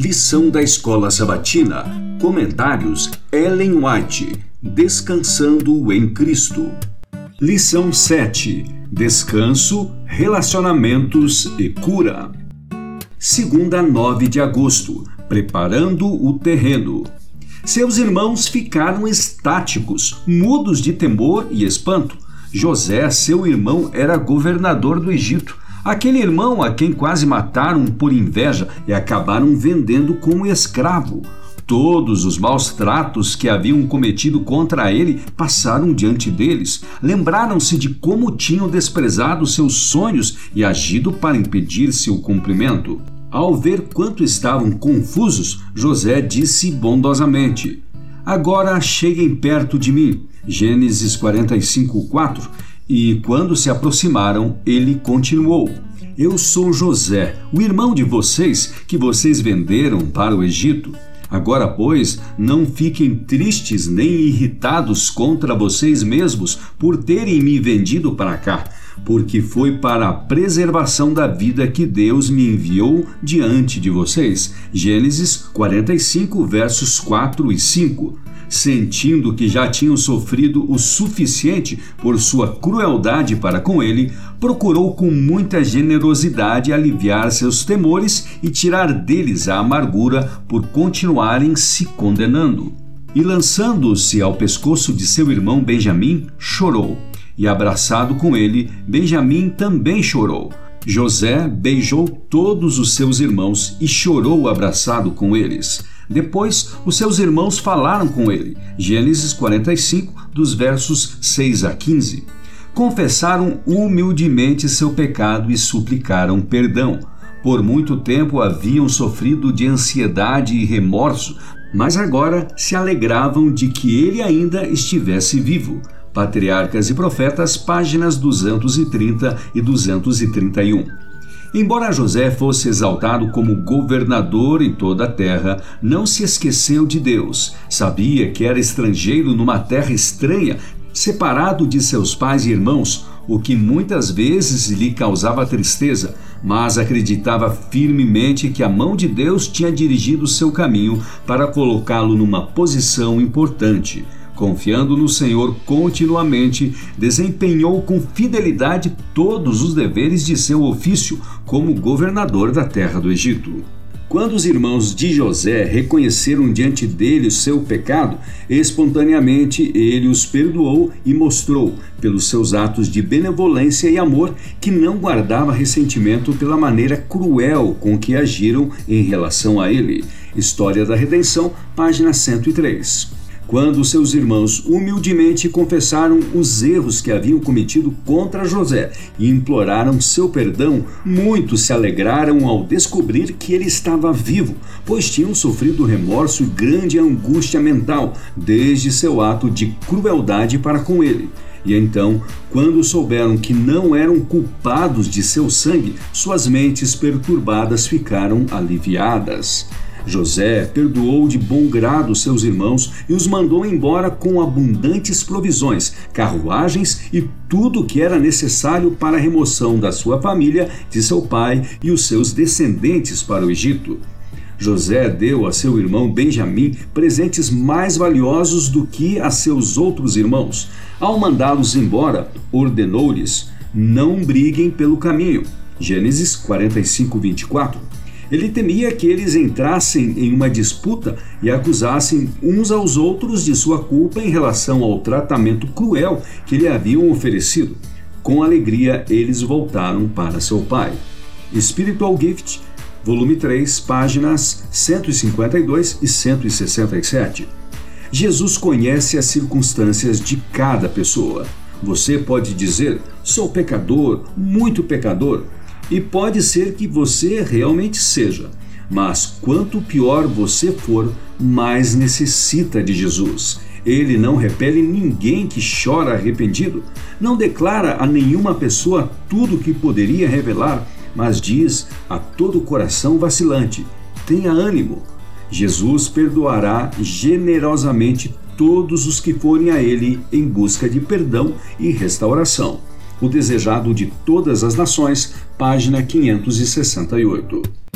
Lição da Escola Sabatina. Comentários Ellen White. Descansando em Cristo. Lição 7. Descanso, relacionamentos e cura. Segunda 9 de agosto. Preparando o terreno. Seus irmãos ficaram estáticos, mudos de temor e espanto. José, seu irmão, era governador do Egito Aquele irmão a quem quase mataram por inveja e acabaram vendendo como escravo. Todos os maus tratos que haviam cometido contra ele passaram diante deles. Lembraram-se de como tinham desprezado seus sonhos e agido para impedir seu cumprimento. Ao ver quanto estavam confusos, José disse bondosamente: Agora cheguem perto de mim. Gênesis 45, 4 e quando se aproximaram, ele continuou: Eu sou José, o irmão de vocês que vocês venderam para o Egito. Agora, pois, não fiquem tristes nem irritados contra vocês mesmos por terem me vendido para cá, porque foi para a preservação da vida que Deus me enviou diante de vocês. Gênesis 45, versos 4 e 5 sentindo que já tinham sofrido o suficiente por sua crueldade para com ele, procurou com muita generosidade aliviar seus temores e tirar deles a amargura por continuarem se condenando. E lançando-se ao pescoço de seu irmão Benjamim, chorou. E abraçado com ele, Benjamim também chorou. José beijou todos os seus irmãos e chorou abraçado com eles. Depois, os seus irmãos falaram com ele. Gênesis 45, dos versos 6 a 15. Confessaram humildemente seu pecado e suplicaram perdão. Por muito tempo haviam sofrido de ansiedade e remorso, mas agora se alegravam de que ele ainda estivesse vivo. Patriarcas e Profetas, páginas 230 e 231. Embora José fosse exaltado como governador em toda a terra, não se esqueceu de Deus. Sabia que era estrangeiro numa terra estranha, separado de seus pais e irmãos, o que muitas vezes lhe causava tristeza, mas acreditava firmemente que a mão de Deus tinha dirigido seu caminho para colocá-lo numa posição importante confiando no Senhor continuamente, desempenhou com fidelidade todos os deveres de seu ofício como governador da terra do Egito. Quando os irmãos de José reconheceram diante dele o seu pecado, espontaneamente ele os perdoou e mostrou, pelos seus atos de benevolência e amor, que não guardava ressentimento pela maneira cruel com que agiram em relação a ele. História da Redenção, página 103 quando seus irmãos humildemente confessaram os erros que haviam cometido contra José e imploraram seu perdão, muitos se alegraram ao descobrir que ele estava vivo, pois tinham sofrido remorso e grande angústia mental desde seu ato de crueldade para com ele. E então, quando souberam que não eram culpados de seu sangue, suas mentes perturbadas ficaram aliviadas. José perdoou de bom grado seus irmãos e os mandou embora com abundantes provisões, carruagens e tudo o que era necessário para a remoção da sua família, de seu pai e os seus descendentes para o Egito. José deu a seu irmão Benjamim presentes mais valiosos do que a seus outros irmãos. Ao mandá-los embora, ordenou-lhes: Não briguem pelo caminho. Gênesis 45, 24. Ele temia que eles entrassem em uma disputa e acusassem uns aos outros de sua culpa em relação ao tratamento cruel que lhe haviam oferecido. Com alegria, eles voltaram para seu pai. Spiritual Gift, volume 3, páginas 152 e 167. Jesus conhece as circunstâncias de cada pessoa. Você pode dizer: sou pecador, muito pecador. E pode ser que você realmente seja, mas quanto pior você for, mais necessita de Jesus. Ele não repele ninguém que chora arrependido, não declara a nenhuma pessoa tudo o que poderia revelar, mas diz a todo coração vacilante: tenha ânimo. Jesus perdoará generosamente todos os que forem a Ele em busca de perdão e restauração o desejado de todas as nações, página 568.